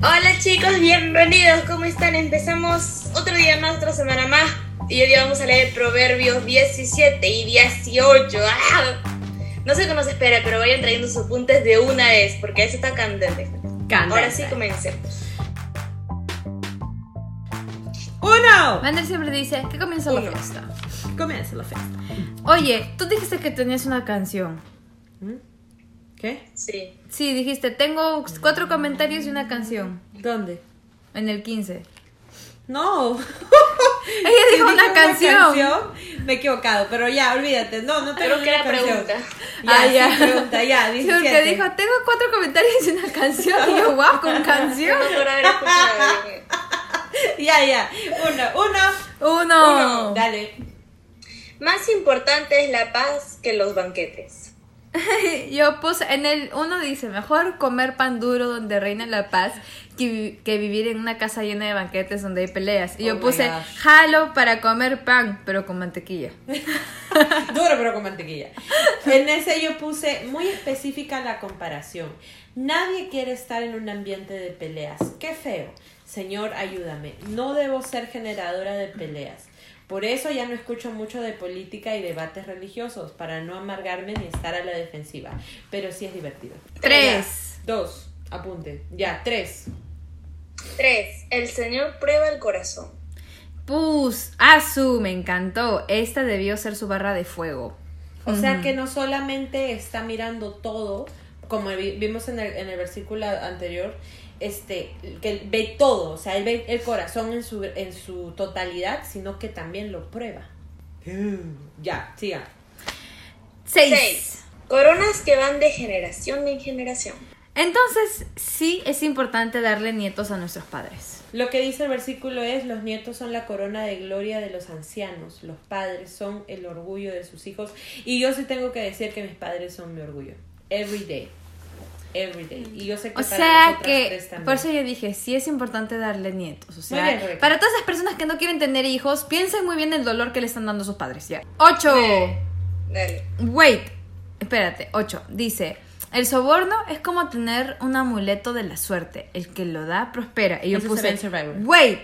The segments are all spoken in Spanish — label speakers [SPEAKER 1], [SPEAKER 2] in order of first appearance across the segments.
[SPEAKER 1] Hola chicos, bienvenidos. ¿Cómo están? Empezamos otro día más, otra semana más. Y hoy vamos a leer Proverbios 17 y 18. ¡Ah! No sé qué nos espera, pero vayan trayendo sus apuntes de una vez, porque eso está candente.
[SPEAKER 2] Candente.
[SPEAKER 1] Ahora sí, comencemos.
[SPEAKER 2] ¡Uno!
[SPEAKER 3] Vander siempre dice que comienza la
[SPEAKER 1] Uno.
[SPEAKER 3] fiesta.
[SPEAKER 2] Comienza la fiesta.
[SPEAKER 3] Oye, tú dijiste que tenías una canción.
[SPEAKER 2] ¿Qué?
[SPEAKER 1] Sí.
[SPEAKER 3] Sí, dijiste, tengo cuatro comentarios y una canción.
[SPEAKER 2] ¿Dónde?
[SPEAKER 3] En el 15.
[SPEAKER 2] No.
[SPEAKER 3] Ella dijo
[SPEAKER 2] Dije
[SPEAKER 3] una canción.
[SPEAKER 2] Me he equivocado, pero ya, olvídate. No, no tengo
[SPEAKER 1] Creo que
[SPEAKER 2] una
[SPEAKER 1] era
[SPEAKER 2] canción.
[SPEAKER 1] pregunta.
[SPEAKER 2] Ya,
[SPEAKER 3] Ah,
[SPEAKER 2] sí,
[SPEAKER 3] ya.
[SPEAKER 2] pregunta, ya,
[SPEAKER 3] Sí,
[SPEAKER 2] 17.
[SPEAKER 3] porque dijo, tengo cuatro comentarios y una canción. Y yo, wow, con canción.
[SPEAKER 2] Ya, ya. Uno, uno.
[SPEAKER 3] Uno.
[SPEAKER 2] Uno. Dale.
[SPEAKER 1] Más importante es la paz que los banquetes.
[SPEAKER 3] Yo puse, en el uno dice, mejor comer pan duro donde reina la paz que, que vivir en una casa llena de banquetes donde hay peleas. Y
[SPEAKER 2] Oh
[SPEAKER 3] yo
[SPEAKER 2] my
[SPEAKER 3] puse, jalo para comer pan, pero con mantequilla.
[SPEAKER 2] Duro pero con mantequilla. En ese yo puse muy específica la comparación. Nadie quiere estar en un ambiente de peleas. Qué feo. Señor, ayúdame. No debo ser generadora de peleas. Por eso ya no escucho mucho de política y debates religiosos, para no amargarme ni estar a la defensiva. Pero sí es divertido.
[SPEAKER 3] Tres.
[SPEAKER 2] Ya. Dos. Apunte. Ya, tres.
[SPEAKER 1] 3. El Señor prueba el corazón.
[SPEAKER 3] Pus, Azu, me encantó. Esta debió ser su barra de fuego.
[SPEAKER 2] O sea que no solamente está mirando todo, como vi- vimos en el, en el versículo anterior, este, que él ve todo, o sea, él ve el corazón en su, en su totalidad, sino que también lo prueba. Ya, siga.
[SPEAKER 3] Seis.
[SPEAKER 1] 6. Coronas que van de generación en generación.
[SPEAKER 3] Entonces, sí es importante darle nietos a nuestros padres.
[SPEAKER 2] Lo que dice el versículo es, los nietos son la corona de gloria de los ancianos, los padres son el orgullo de sus hijos, y yo sí tengo que decir que mis padres son mi orgullo. Every day. Every day. Y yo sé que
[SPEAKER 3] O
[SPEAKER 2] para
[SPEAKER 3] sea que, por eso yo dije, sí es importante darle nietos. O sea,
[SPEAKER 2] Muy bien, Rebeca.
[SPEAKER 3] para todas esas personas que no quieren tener hijos, piensen muy bien el dolor que le están dando sus padres. Ya.
[SPEAKER 1] Dale.
[SPEAKER 3] Wait, espérate, 8. Dice, el soborno es como tener un amuleto de la suerte. El que lo da prospera. Y yo
[SPEAKER 2] Eso
[SPEAKER 3] puse, wait,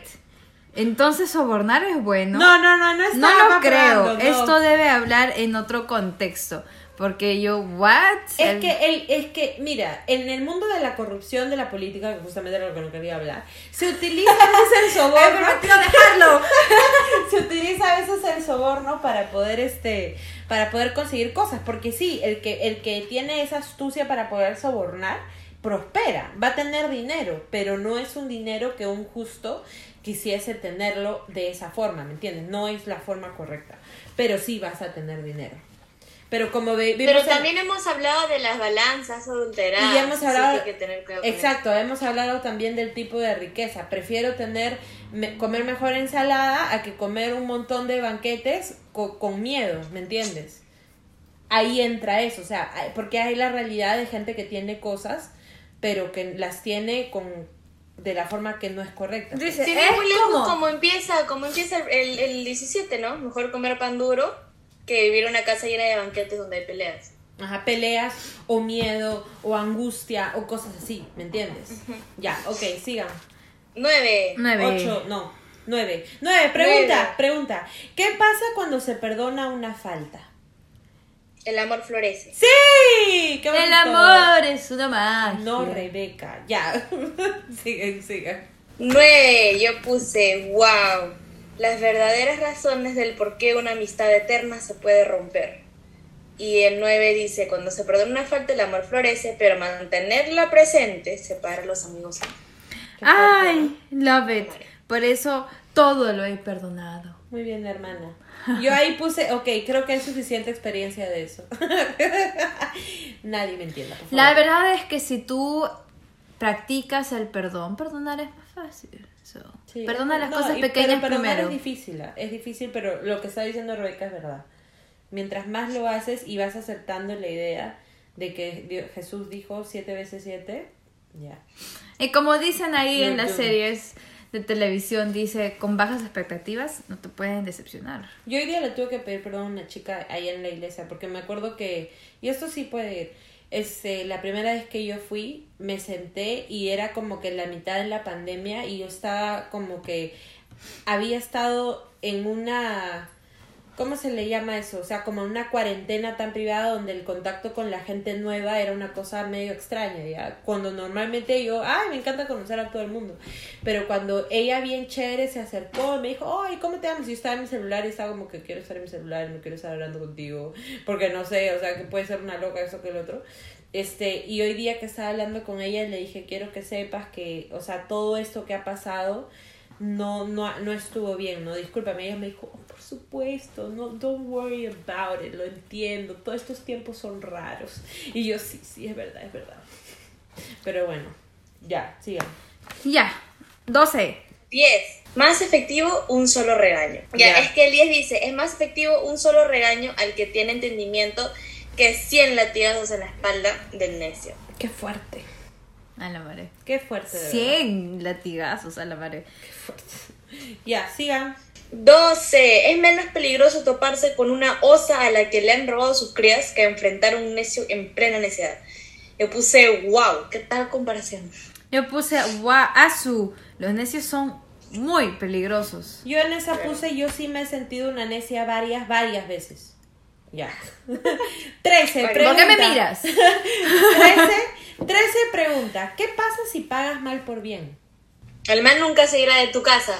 [SPEAKER 3] entonces sobornar es bueno.
[SPEAKER 2] No, no, no, no
[SPEAKER 3] No lo creo.
[SPEAKER 2] no.
[SPEAKER 3] Esto debe hablar en otro contexto. Porque yo, what?
[SPEAKER 2] Es que, el, es que, mira, en el mundo de la corrupción de la política, que justamente era lo que no quería hablar, se utiliza a veces el soborno.
[SPEAKER 3] dejarlo.
[SPEAKER 2] se utiliza a veces el soborno para poder este para poder conseguir cosas porque sí el que el que tiene esa astucia para poder sobornar prospera va a tener dinero pero no es un dinero que un justo quisiese tenerlo de esa forma me entiendes no es la forma correcta pero sí vas a tener dinero pero como ve- vimos
[SPEAKER 1] Pero también hemos hablado de las balanzas adulteradas.
[SPEAKER 2] y hemos hablado
[SPEAKER 1] que hay que tener cuidado con
[SPEAKER 2] exacto hemos hablado también del tipo de riqueza prefiero tener me- comer mejor ensalada a que comer un montón de banquetes co- con miedo me entiendes ahí entra eso o sea porque hay la realidad de gente que tiene cosas pero que las tiene con de la forma que no es correcta
[SPEAKER 3] Dice,
[SPEAKER 1] Sí,
[SPEAKER 3] es
[SPEAKER 1] muy lejos
[SPEAKER 3] como-
[SPEAKER 1] como empieza, como empieza el, el 17, ¿no? Mejor comer pan duro que vivir en una casa llena de banquetes donde hay peleas.
[SPEAKER 2] Ajá, peleas o miedo o angustia o cosas así me entiendes ya ok sigan
[SPEAKER 1] 9.
[SPEAKER 3] Nueve.
[SPEAKER 2] Ocho, no, nueve. Nueve, pregunta,
[SPEAKER 1] Nueve.
[SPEAKER 2] pregunta. ¿Qué pasa cuando se perdona una falta?
[SPEAKER 1] El amor florece.
[SPEAKER 2] ¡Sí! ¡Qué
[SPEAKER 3] El
[SPEAKER 2] bonito!
[SPEAKER 3] amor es una magia.
[SPEAKER 2] No, Rebeca, ya. sigan, sigan.
[SPEAKER 1] 9. Yo puse, wow. Las verdaderas razones del por qué una amistad eterna se puede romper. Y el 9 dice, cuando se perdona una falta el amor florece, pero mantenerla presente separa a los amigos.
[SPEAKER 3] Ay, love it. Por eso todo lo he perdonado.
[SPEAKER 2] Muy bien, hermana. Yo ahí puse, ok, creo que hay suficiente experiencia de eso. Nadie me entienda, por favor.
[SPEAKER 3] La verdad es que si tú practicas el perdón, perdonar es más fácil. So,
[SPEAKER 2] Sí.
[SPEAKER 3] Perdona las
[SPEAKER 2] No,
[SPEAKER 3] cosas pequeñas
[SPEAKER 2] pero
[SPEAKER 3] primero.
[SPEAKER 2] Es difícil, ¿ah? es difícil, pero lo que está diciendo Rebeca es verdad. Mientras más lo haces y vas aceptando la idea de que Dios- Jesús dijo siete veces siete, ya.
[SPEAKER 3] Y como dicen ahí
[SPEAKER 2] No,
[SPEAKER 3] en las
[SPEAKER 2] yo
[SPEAKER 3] series de televisión, dice, con bajas expectativas no te pueden decepcionar.
[SPEAKER 2] Yo hoy día le tuve que pedir perdón a una chica ahí en la iglesia porque me acuerdo que, y esto sí puede ir, este, la primera vez que yo fui, me senté y era como que la mitad de la pandemia y yo estaba como que había estado en una ¿cómo se le llama eso? O sea, como una cuarentena tan privada donde el contacto con la gente nueva era una cosa medio extraña, ¿ya? Cuando normalmente yo, ay, me encanta conocer a todo el mundo. Pero cuando ella bien chévere se acercó, me dijo, ay, ¿cómo te llamas? Y yo estaba en mi celular y estaba como que quiero estar en mi celular, no quiero estar hablando contigo, porque no sé, o sea, que puede ser una loca eso que el otro. Este, y hoy día que estaba hablando con ella le dije, quiero que sepas que, o sea, todo esto que ha pasado no, no, no estuvo bien, ¿no? Discúlpame, ella me dijo, oh, por supuesto, no, don't worry about it, lo entiendo, todos estos tiempos son raros. Y yo, sí, sí, es verdad, es verdad. Pero bueno, ya, sigan.
[SPEAKER 3] Ya, 12.
[SPEAKER 1] 10. Más efectivo un solo regaño. Ya,
[SPEAKER 2] Ya.
[SPEAKER 1] es que el 10 dice, es más efectivo un solo regaño al que tiene entendimiento que 100 latigazos en la espalda del necio.
[SPEAKER 2] Qué fuerte,
[SPEAKER 3] A la madre.
[SPEAKER 2] qué fuerte. de verdad.
[SPEAKER 3] 100 latigazos a la madre.
[SPEAKER 2] Qué fuerte. Ya, sigan.
[SPEAKER 1] 12. Es menos peligroso toparse con una osa a la que le han robado sus crías que enfrentar a un necio en plena necedad. Yo puse, wow, ¿qué tal comparación?
[SPEAKER 3] Yo puse, guau, asu. Los necios son muy peligrosos.
[SPEAKER 2] Yo en esa puse, yo sí me he sentido una necia varias, varias veces. Ya. 13,
[SPEAKER 1] ¿Por
[SPEAKER 2] pregunta.
[SPEAKER 3] ¿Por qué me miras?
[SPEAKER 2] 13, 13 pregunta. ¿Qué pasa si pagas mal por bien?
[SPEAKER 1] El man nunca se irá de tu casa.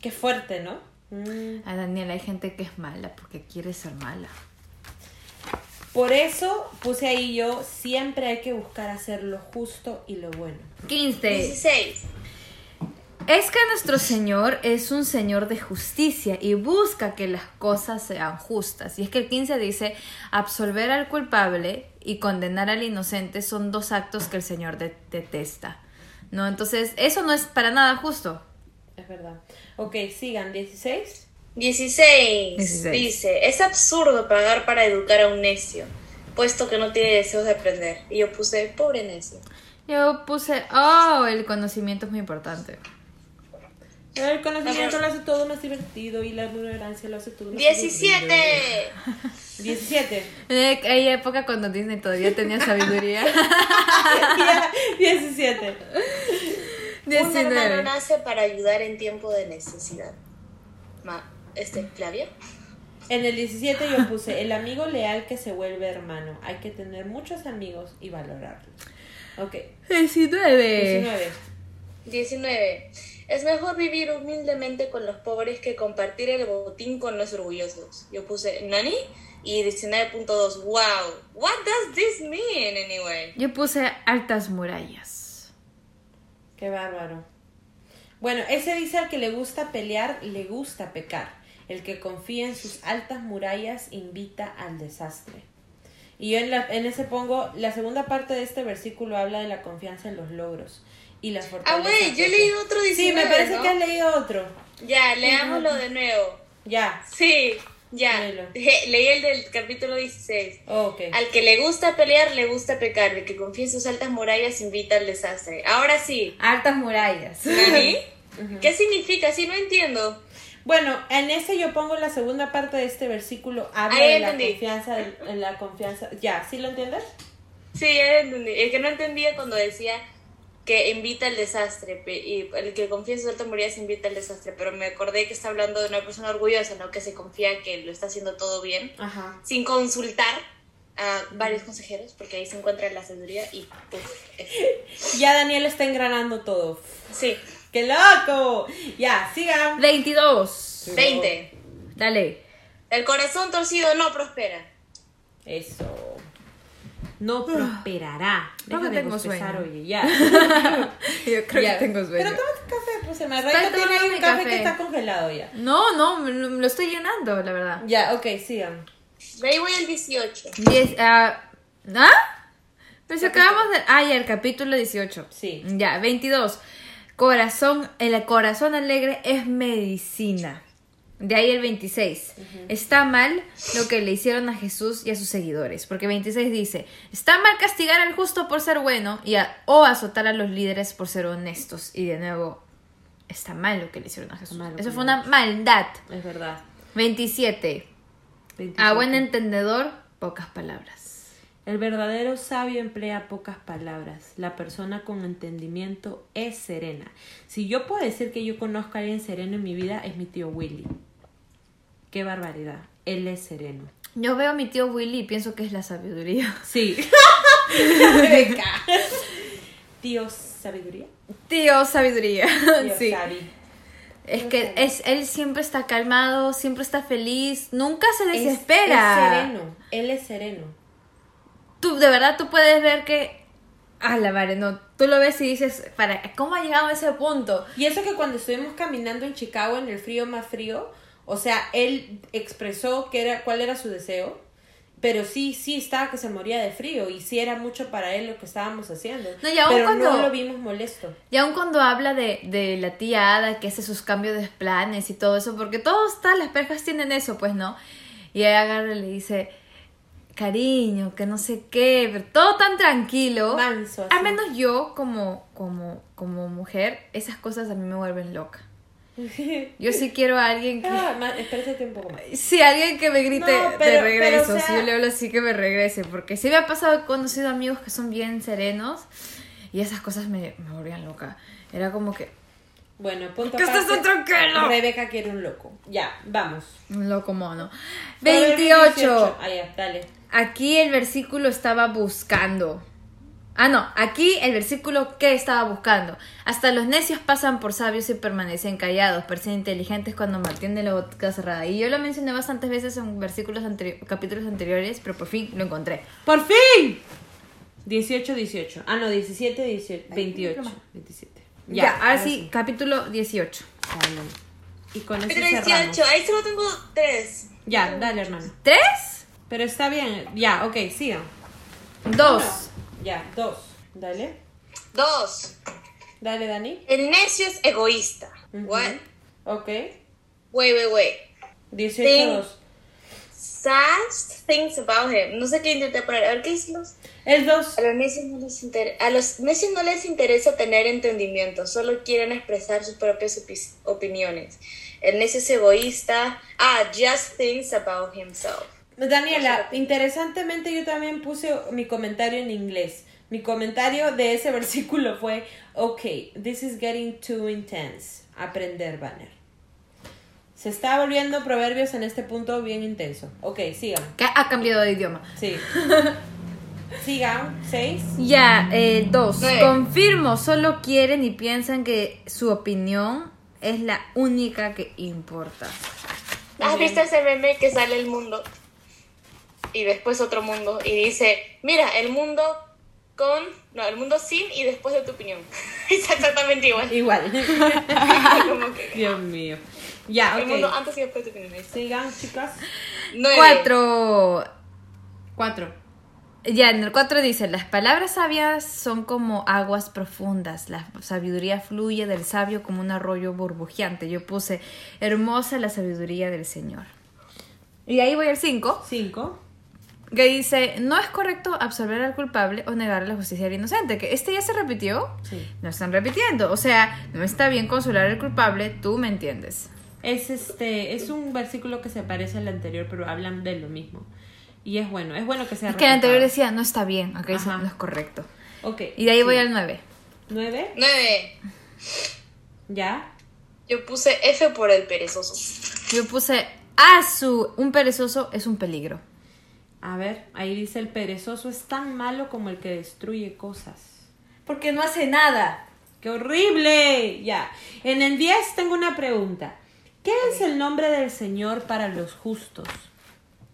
[SPEAKER 2] Qué fuerte, ¿no? Mm.
[SPEAKER 3] A Daniela hay gente que es mala porque quiere ser mala.
[SPEAKER 2] Por eso puse ahí yo, siempre hay que buscar hacer lo justo y lo bueno.
[SPEAKER 3] 15.
[SPEAKER 1] 16.
[SPEAKER 3] Es que nuestro Señor es un Señor de justicia y busca que las cosas sean justas. Y es que el 15 dice, absolver al culpable y condenar al inocente son dos actos que el Señor de- detesta. ¿No? Entonces, eso no es para nada justo.
[SPEAKER 2] Es verdad. Ok, sigan, 16.
[SPEAKER 1] 16.
[SPEAKER 3] 16.
[SPEAKER 1] Dice, es absurdo pagar para educar a un necio, puesto que no tiene deseos de aprender. Y yo puse, pobre necio.
[SPEAKER 3] Yo puse, oh, el conocimiento es muy importante.
[SPEAKER 2] El conocimiento lo hace todo más divertido y la ignorancia lo hace todo más aburrido.
[SPEAKER 1] 17.
[SPEAKER 2] 17.
[SPEAKER 3] Eh, Hay época cuando Disney todavía tenía sabiduría.
[SPEAKER 2] 17.
[SPEAKER 1] Un hermano
[SPEAKER 3] 19.
[SPEAKER 1] nace para ayudar en tiempo de necesidad. Ma, este, Flavia.
[SPEAKER 2] En el 17 yo puse el amigo leal que se vuelve hermano. Hay que tener muchos amigos y valorarlos. Ok.
[SPEAKER 3] 19.
[SPEAKER 2] 19.
[SPEAKER 1] 19. Es mejor vivir humildemente con los pobres que compartir el botín con los orgullosos. Yo puse, ¿Nani? Y 19.2. Wow. What does this mean anyway?
[SPEAKER 3] Yo puse altas murallas.
[SPEAKER 2] Qué bárbaro. Bueno, ese dice al que le gusta pelear, le gusta pecar. El que confía en sus altas murallas invita al desastre. Y yo en, la, en ese pongo, la segunda parte de este versículo habla de la confianza en los logros y la
[SPEAKER 1] Ah,
[SPEAKER 2] fortaleza.
[SPEAKER 1] güey, yo he leído otro 19.
[SPEAKER 2] Sí, me parece
[SPEAKER 1] ¿no?
[SPEAKER 2] que has leído otro.
[SPEAKER 1] Ya, leámoslo de nuevo.
[SPEAKER 2] Ya.
[SPEAKER 1] Sí, ya. Leí el del capítulo 16.
[SPEAKER 2] Oh, ok.
[SPEAKER 1] Al que le gusta pelear, le gusta pecar. El que confía en sus altas murallas, invita al desastre. Ahora sí.
[SPEAKER 3] Altas murallas.
[SPEAKER 1] ¿Nani? ¿Qué significa? Sí, no entiendo.
[SPEAKER 2] Bueno, en ese yo pongo la segunda parte de este versículo, habla
[SPEAKER 1] Ahí
[SPEAKER 2] de la
[SPEAKER 1] entendí.
[SPEAKER 2] confianza, de- en la confianza. Ya, ¿sí lo entiendes?
[SPEAKER 1] Sí, ya entendí. El que no entendía cuando decía que invita al desastre. Y el que confía en altas murallas invita al desastre. Pero me acordé que está hablando de una persona orgullosa, ¿no? Que se confía que lo está haciendo todo bien.
[SPEAKER 2] Ajá.
[SPEAKER 1] Sin consultar a varios consejeros, porque ahí se encuentra la sabiduría y uf, es-
[SPEAKER 2] Ya Daniel está engranando todo.
[SPEAKER 1] Sí,
[SPEAKER 2] ¡Qué loco! Ya, sigan.
[SPEAKER 3] 22.
[SPEAKER 1] 20.
[SPEAKER 3] Dale.
[SPEAKER 1] El corazón torcido no prospera.
[SPEAKER 2] Eso. No prosperará.
[SPEAKER 3] Creo que
[SPEAKER 2] Déjame
[SPEAKER 3] tengo
[SPEAKER 2] bostezar,
[SPEAKER 3] sueño.
[SPEAKER 2] oye, ya.
[SPEAKER 3] Yo creo
[SPEAKER 2] Ya.
[SPEAKER 3] que tengo sueño.
[SPEAKER 2] Pero tómate café, pues se me. Tiene ahí un café,
[SPEAKER 3] café.
[SPEAKER 2] que está congelado ya.
[SPEAKER 3] No, no, me lo, me lo estoy llenando, la verdad.
[SPEAKER 2] Ya, ok, sigan.
[SPEAKER 1] De ahí voy al 18.
[SPEAKER 3] Diez, ah, ¿Ah? Pues acabamos de... Ah, ya, el capítulo 18.
[SPEAKER 2] Sí.
[SPEAKER 3] Ya, 22. Corazón, el corazón alegre es medicina. De ahí el 26. Está mal lo que le hicieron a Jesús y a sus seguidores. Porque 26 dice, está mal castigar al justo por ser bueno y a- o azotar a los líderes por ser honestos. Y de nuevo, está mal lo que le hicieron a Jesús. Eso fue una maldad.
[SPEAKER 2] Es verdad.
[SPEAKER 3] 27. A buen entendedor, pocas palabras.
[SPEAKER 2] El verdadero sabio emplea pocas palabras. La persona con entendimiento es serena. Si yo puedo decir que yo conozco a alguien sereno en mi vida, es mi tío Willy. Qué barbaridad. Él es sereno.
[SPEAKER 3] Yo veo a mi tío Willy y pienso que es la sabiduría.
[SPEAKER 2] Sí. tío sabiduría.
[SPEAKER 3] Tío sabiduría.
[SPEAKER 2] Tío
[SPEAKER 3] sí.
[SPEAKER 2] sabi.
[SPEAKER 3] Es que es, él siempre está calmado, siempre está feliz, nunca se
[SPEAKER 2] Es-
[SPEAKER 3] desespera.
[SPEAKER 2] Es, sereno. Él es sereno.
[SPEAKER 3] Tú, de verdad, tú puedes ver que. A la madre, no. Tú lo ves y dices, para, ¿cómo ha llegado a ese punto?
[SPEAKER 2] Y eso que cuando estuvimos caminando en Chicago en el frío más frío, o sea, él expresó que era, cuál era su deseo, pero sí, sí estaba que se moría de frío y sí era mucho para él lo que estábamos haciendo.
[SPEAKER 3] No, y aún
[SPEAKER 2] pero
[SPEAKER 3] cuando-
[SPEAKER 2] no lo vimos molesto.
[SPEAKER 3] Y aun cuando habla de, de la tía Ada que hace sus cambios de planes y todo eso, porque todos tal, las parejas tienen eso, pues no. Y ella agarra y le dice, cariño, que no sé qué, pero todo tan tranquilo.
[SPEAKER 2] Manso.
[SPEAKER 3] Al menos yo, como, como, como mujer, esas cosas a mí me vuelven loca. Yo sí quiero a alguien que...
[SPEAKER 2] Ah, ma- espérate un poco más.
[SPEAKER 3] Sí, alguien que me grite
[SPEAKER 2] No,
[SPEAKER 3] de
[SPEAKER 2] pero-
[SPEAKER 3] regreso.
[SPEAKER 2] pero, o sea-
[SPEAKER 3] Si yo le hablo así, que me regrese. Porque sí me ha pasado, he conocido amigos que son bien serenos y esas cosas me, me volvían loca. Era como que,
[SPEAKER 2] Bueno, punto
[SPEAKER 3] ¿Qué estás tranquilo?
[SPEAKER 2] Rebeca quiere un loco. Ya, vamos.
[SPEAKER 3] un loco mono.
[SPEAKER 2] Proverbio
[SPEAKER 3] 28.
[SPEAKER 2] Ah, ya, dale.
[SPEAKER 3] Aquí el versículo estaba buscando. Ah, no, aquí el versículo que estaba buscando. Hasta los necios pasan por sabios y permanecen callados, parecen inteligentes cuando mantienen la boca cerrada. Y yo lo mencioné bastantes veces en versículos anteri- capítulos anteriores, pero por fin lo encontré.
[SPEAKER 2] ¡Por fin! 18, 18. Ah, no, 17, 18, 28. 27.
[SPEAKER 3] Ya, ahora sí, capítulo 18.
[SPEAKER 2] Dale. Y con eso
[SPEAKER 1] Pero
[SPEAKER 2] cerramos.
[SPEAKER 1] 18, ahí solo tengo tres.
[SPEAKER 2] Ya, dale, hermano.
[SPEAKER 3] ¿Tres?
[SPEAKER 2] Pero está bien. Ya, ok, sigan.
[SPEAKER 3] Dos.
[SPEAKER 2] Ya, dos. Dale.
[SPEAKER 1] Dos.
[SPEAKER 2] Dale, Dani.
[SPEAKER 1] El necio es egoísta.
[SPEAKER 2] Ujú.
[SPEAKER 1] What?
[SPEAKER 2] Ok.
[SPEAKER 1] Wait, wait, wait.
[SPEAKER 2] 18,
[SPEAKER 1] Sí.
[SPEAKER 2] 2.
[SPEAKER 1] Sass thinks about him. No sé qué intenté poner. A ver, ¿qué dicen los?
[SPEAKER 2] El 2.
[SPEAKER 1] A los necios no les inter- a los necios no les interesa tener entendimiento, solo quieren expresar sus propias opi- opiniones. El necio es egoísta. Ah, just thinks about himself.
[SPEAKER 2] Daniela, interesantemente yo también puse mi comentario en inglés. Mi comentario de ese versículo fue, ok, this is getting too intense. Aprender, banner. Se está volviendo proverbios en este punto bien intenso. Ok, sigan.
[SPEAKER 3] Ha cambiado de idioma.
[SPEAKER 2] Sí. sigan. Seis.
[SPEAKER 3] Ya, eh, dos.
[SPEAKER 1] Nueve.
[SPEAKER 3] Confirmo, solo quieren y piensan que su opinión es la única que importa.
[SPEAKER 1] ¿Has visto ese meme que sale el mundo? Y después otro mundo. Y dice, mira, el mundo con... No, el mundo sin y después de tu opinión. es exactamente igual.
[SPEAKER 2] Igual.
[SPEAKER 1] Como que,
[SPEAKER 2] Dios mío. Ya,
[SPEAKER 1] El mundo antes y después de tu opinión.
[SPEAKER 2] Sigan, chicas.
[SPEAKER 1] Nueve.
[SPEAKER 3] Cuatro.
[SPEAKER 2] Cuatro.
[SPEAKER 3] Ya, en el 4 dice, las palabras sabias son como aguas profundas, la sabiduría fluye del sabio como un arroyo burbujeante. Yo puse, hermosa la sabiduría del Señor. Y ahí voy al 5,
[SPEAKER 2] Cinco.
[SPEAKER 3] Que dice, no es correcto absolver al culpable o negar la justicia al inocente, que este ya se repitió,
[SPEAKER 2] Sí.
[SPEAKER 3] no están repitiendo, o sea, no está bien consolar al culpable, tú me entiendes.
[SPEAKER 2] Es este, es un versículo que se parece al anterior, pero hablan de lo mismo. Y es bueno, es bueno que sea
[SPEAKER 3] Es que el anterior decía, no está bien, acá dice,
[SPEAKER 2] Ajá.
[SPEAKER 3] no es correcto.
[SPEAKER 2] Ok.
[SPEAKER 3] Y de ahí voy
[SPEAKER 2] sí.
[SPEAKER 3] al 9.
[SPEAKER 2] Nueve.
[SPEAKER 1] Nueve.
[SPEAKER 2] Ya.
[SPEAKER 1] Yo puse F por el perezoso.
[SPEAKER 3] Yo puse, ah, su, un perezoso es un peligro.
[SPEAKER 2] A ver, ahí dice el perezoso es tan malo como el que destruye cosas.
[SPEAKER 3] Porque no hace nada.
[SPEAKER 2] ¡Qué horrible! Ya. En el 10 tengo una pregunta. ¿Qué es el nombre del Señor para los justos?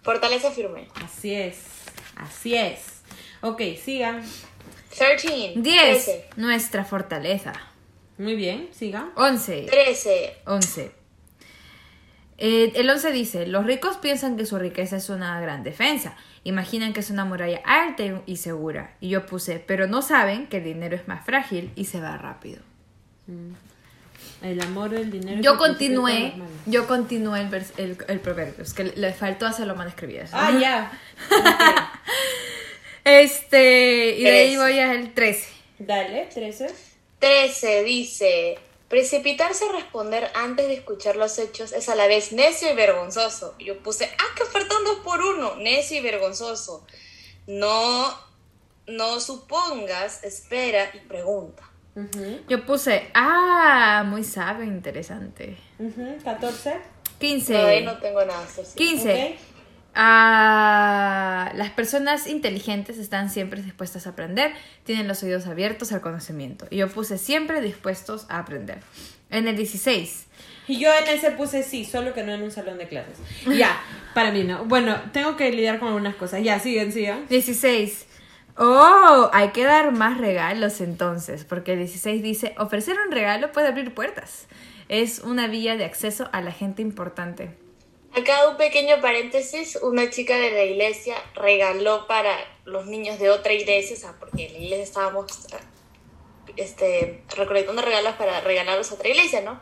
[SPEAKER 1] Fortaleza firme.
[SPEAKER 2] Así es. Así es. Ok, sigan.
[SPEAKER 1] 13.
[SPEAKER 3] 10.
[SPEAKER 1] 13.
[SPEAKER 3] Nuestra fortaleza.
[SPEAKER 2] Muy bien, sigan.
[SPEAKER 3] 11.
[SPEAKER 1] 13.
[SPEAKER 3] 11. Eh, el 11 dice, los ricos piensan que su riqueza es una gran defensa. Imaginan que es una muralla alta y- segura. Y yo puse, pero no saben que el dinero es más frágil y se va rápido.
[SPEAKER 2] El amor del dinero. es
[SPEAKER 3] Yo
[SPEAKER 2] el
[SPEAKER 3] continué, yo continué el, el, el proverbio. Es que le, le faltó hacerlo mal escribir.
[SPEAKER 2] Ah, ya. Ok.
[SPEAKER 3] Este, y de ahí voy al 13.
[SPEAKER 2] Dale, 13.
[SPEAKER 1] 13 dice, precipitarse a responder antes de escuchar los hechos es a la vez necio y vergonzoso. Yo puse, ah, que faltan dos por uno, necio y vergonzoso. No, no supongas, espera y pregunta.
[SPEAKER 3] Yo puse, ah, muy sabio, interesante.
[SPEAKER 2] ujú, 14.
[SPEAKER 3] 15.
[SPEAKER 1] No, ahí no tengo nada. eso sí.
[SPEAKER 3] 15.
[SPEAKER 2] Ok.
[SPEAKER 3] Ah, las personas inteligentes están siempre dispuestas a aprender, tienen los oídos abiertos al conocimiento. Y yo puse siempre dispuestos a aprender. En el 16,
[SPEAKER 2] Y yo en ese puse sí, solo que no en un salón de clases. Ya, para mí no. Bueno, tengo que lidiar con algunas cosas. Ya, siguen, sigan.
[SPEAKER 3] 16. Oh, hay que dar más regalos entonces, porque el 16 dice, ofrecer un regalo puede abrir puertas. Es una vía de acceso a la gente importante.
[SPEAKER 1] Acá un pequeño paréntesis, una chica de la iglesia regaló para los niños de otra iglesia, o sea, porque en la iglesia estábamos este, recolectando regalos para regalarlos a otra iglesia, ¿no?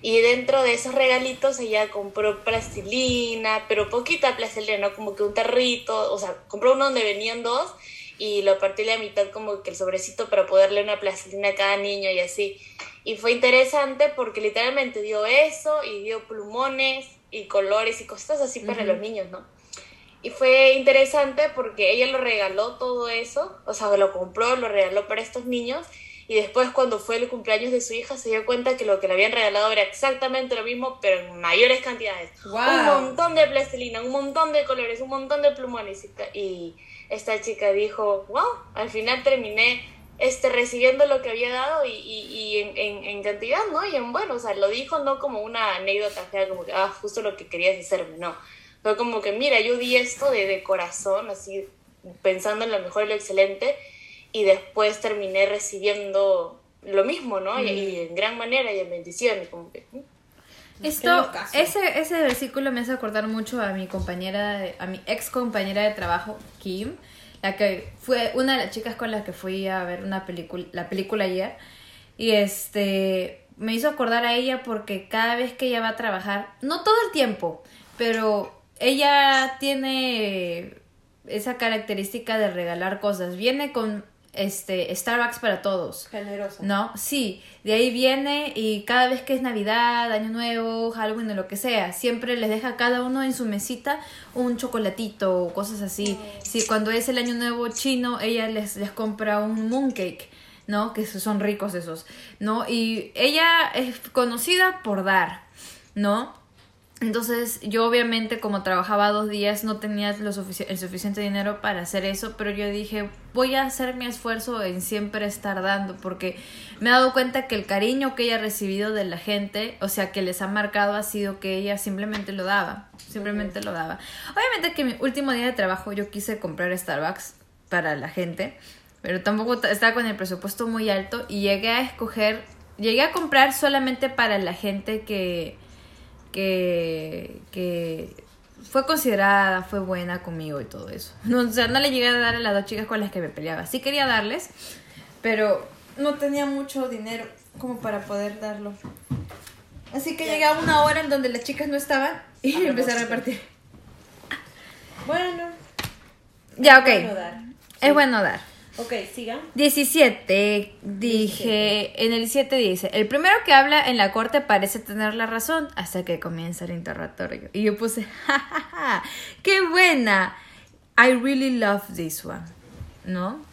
[SPEAKER 1] Y dentro de esos regalitos ella compró plastilina, pero poquita plastilina, ¿no? Como que un tarrito, o sea, compró uno donde venían dos y lo partí la mitad como que el sobrecito para poderle una plastilina a cada niño y así. Y fue interesante porque literalmente dio eso y dio plumones y colores y cosas así para los niños, ¿no? Y fue interesante porque ella lo regaló todo eso, o sea, lo compró, lo regaló para estos niños y después cuando fue el cumpleaños de su hija se dio cuenta que lo que le habían regalado era exactamente lo mismo, pero en mayores cantidades. Un montón de plastilina, un montón de colores, un montón de plumones. Y esta chica dijo, wow, al final terminé este, recibiendo lo que había dado y, y, y en, en, en cantidad, ¿no? Y en bueno, o sea, lo dijo no como una anécdota fea, como que, ah, justo lo que querías hacerme, no. Fue como que, mira, yo di esto de, de corazón, así, pensando en lo mejor y lo excelente, y después terminé recibiendo lo mismo, ¿no? Y, y en gran manera y en bendición, y como que...
[SPEAKER 3] Esto, ese, ese versículo me hace acordar mucho a mi compañera, de- a mi ex compañera de trabajo, Kim, la que fue una de las chicas con las que fui a ver una película, la película ayer. Y este, me hizo acordar a ella porque cada vez que ella va a trabajar, no todo el tiempo, pero ella tiene esa característica de regalar cosas. Viene con este Starbucks para todos.
[SPEAKER 2] Generosa.
[SPEAKER 3] ¿No? Sí, de ahí viene y cada vez que es Navidad, Año Nuevo, Halloween o lo que sea, siempre les deja a cada uno en su mesita un chocolatito o cosas así. Sí, cuando es el Año Nuevo chino, ella les, les compra un mooncake, ¿no? Que son ricos esos, ¿no? Y ella es conocida por dar, ¿no? Entonces yo obviamente como trabajaba dos días no tenía lo sufici- el suficiente dinero para hacer eso, pero yo dije voy a hacer mi esfuerzo en siempre estar dando porque me he dado cuenta que el cariño que ella ha recibido de la gente, o sea que les ha marcado ha sido que ella simplemente lo daba, simplemente lo daba. Obviamente que mi último día de trabajo yo quise comprar Starbucks para la gente, pero tampoco estaba con el presupuesto muy alto y llegué a escoger, llegué a comprar solamente para la gente que que, que fue considerada, fue buena conmigo y todo eso. No, o sea, no le llegué a dar a las dos chicas con las que me peleaba. Sí quería darles, pero no tenía mucho dinero como para poder darlo. Así que llegué a una hora en donde las chicas no estaban y empecé a repartir.
[SPEAKER 2] Bueno,
[SPEAKER 3] Ya, ok.
[SPEAKER 2] bueno dar.
[SPEAKER 3] Es bueno dar.
[SPEAKER 2] Ok, sigan.
[SPEAKER 3] 17, dije, en el 7 dice, el primero que habla en la corte parece tener la razón hasta que comienza el interrogatorio. Y yo puse, jajaja, qué buena. I really love this one. ¿No?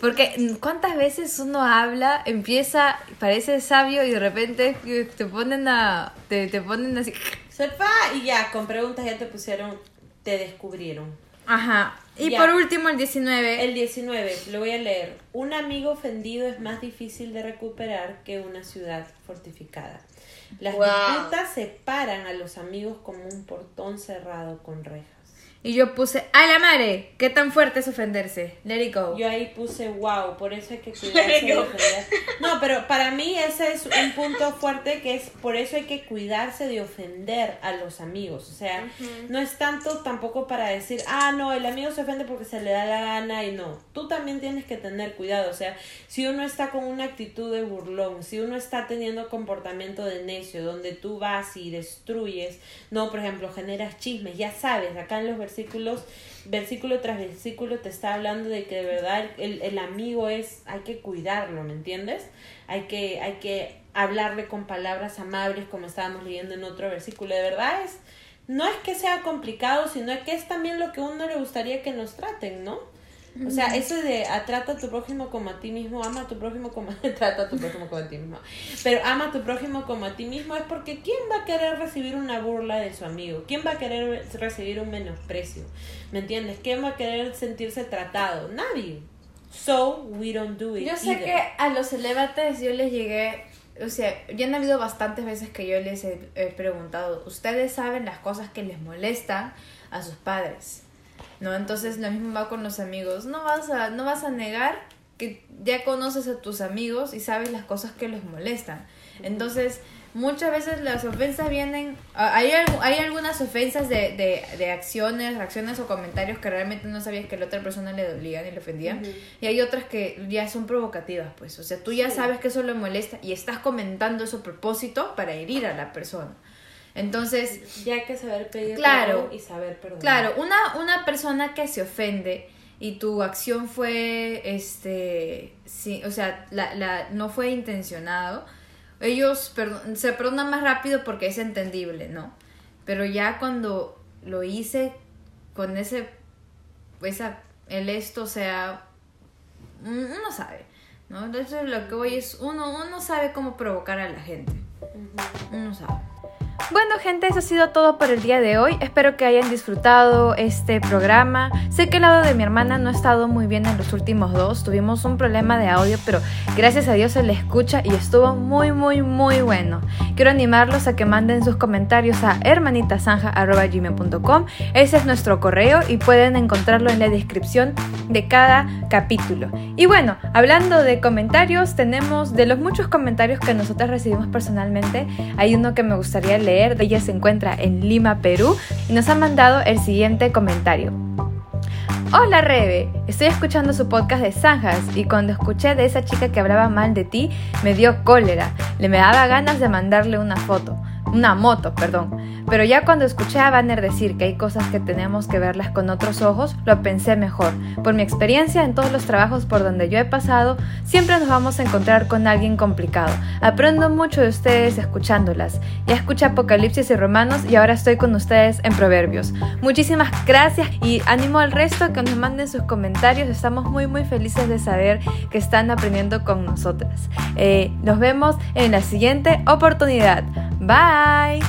[SPEAKER 3] Porque cuántas veces uno habla, empieza, parece sabio y de repente te ponen a, te, te ponen así.
[SPEAKER 2] Sepa y ya, con preguntas ya te pusieron, te descubrieron.
[SPEAKER 3] Ajá. Y
[SPEAKER 2] Ya.
[SPEAKER 3] por último el 19.
[SPEAKER 2] El 19, lo voy a leer. Un amigo ofendido es más difícil de recuperar que una ciudad fortificada. Las
[SPEAKER 1] Wow.
[SPEAKER 2] disputas separan a los amigos como un portón cerrado con rejas.
[SPEAKER 3] Y yo puse, ¡a la madre! ¿Qué tan fuerte es ofenderse? Let it go.
[SPEAKER 2] Yo ahí puse wow, por eso hay que cuidarse de ofender. No, pero para mí ese es un punto fuerte que es por eso hay que cuidarse de ofender a los amigos. O sea, no es tanto tampoco para decir, ah, no, el amigo se ofende porque se le da la gana y no. Tú también tienes que tener cuidado. O sea, si uno está con una actitud de burlón, si uno está teniendo comportamiento de necio, donde tú vas y destruyes, no, por ejemplo, generas chismes, ya sabes, acá en los versículos, versículo tras versículo te está hablando de que de verdad el, el amigo es, hay que cuidarlo, ¿me entiendes? Hay que, hay que hablarle con palabras amables, como estábamos leyendo en otro versículo, de verdad es, no es que sea complicado, sino que es también lo que uno le gustaría que nos traten, ¿no? O sea, eso de a, trata a tu prójimo como a ti mismo, ama a tu prójimo como trata a tu prójimo como a ti mismo. Pero ama a tu prójimo como a ti mismo es porque ¿quién va a querer recibir una burla de su amigo? ¿Quién va a querer recibir un menosprecio? ¿Me entiendes? ¿Quién va a querer sentirse tratado? Nadie. So we don't do it.
[SPEAKER 3] Yo sé
[SPEAKER 2] either.
[SPEAKER 3] que a los celebates yo les llegué, o sea, ya han habido bastantes veces que yo les he, he preguntado, ¿ustedes saben las cosas que les molestan a sus padres? ¿No? Entonces lo mismo va con los amigos. No vas a, no vas a negar que ya conoces a tus amigos y sabes las cosas que les molestan. Entonces, muchas veces las ofensas vienen, hay, hay algunas ofensas de, de, de acciones, reacciones o comentarios que realmente no sabías que la otra persona le dolían y le ofendían. Y hay otras que ya son provocativas, pues. O sea, tú ya
[SPEAKER 2] Sí.
[SPEAKER 3] sabes que eso le molesta y estás comentando eso a propósito para herir a la persona. Entonces,
[SPEAKER 2] Ya que saber pedir
[SPEAKER 3] Claro.
[SPEAKER 2] perdón y saber perdonar.
[SPEAKER 3] Claro, una, una persona que se ofende y tu acción fue, este, sí, o sea, la, la, no fue intencionado, ellos perdon- se perdonan más rápido porque es entendible, ¿no? Pero ya cuando lo hice con ese, esa, el esto, o sea, un- uno sabe, ¿no? Entonces lo que voy es, uno, uno sabe cómo provocar a la gente, uno sabe. Bueno gente, eso ha sido todo por el día de hoy. Espero que hayan disfrutado este programa. Sé que el lado de mi hermana no ha estado muy bien en los últimos dos. Tuvimos un problema de audio, pero gracias a Dios se le escucha y estuvo muy, muy, muy bueno. Quiero animarlos a que manden sus comentarios a hermanitasanja.gmail.com. Ese es nuestro correo y pueden encontrarlo en la descripción de cada capítulo. Y bueno, hablando de comentarios, tenemos de los muchos comentarios que nosotros recibimos personalmente, hay uno que me gustaría leer. Ella se encuentra en Lima, Perú, y nos ha mandado el siguiente comentario. Hola Rebe, estoy escuchando su podcast de Zanjas y cuando escuché de esa chica que hablaba mal de ti me dio cólera, le me daba ganas de mandarle una foto, una moto, perdón. Pero ya cuando escuché a Banner decir que hay cosas que tenemos que verlas con otros ojos, lo pensé mejor. Por mi experiencia en todos los trabajos por donde yo he pasado, siempre nos vamos a encontrar con alguien complicado. Aprendo mucho de ustedes escuchándolas. Ya escuché Apocalipsis y Romanos y ahora estoy con ustedes en Proverbios. Muchísimas gracias y animo al resto que nos manden sus comentarios. Estamos muy muy felices de saber que están aprendiendo con nosotras. Eh, nos vemos en la siguiente oportunidad. Bye.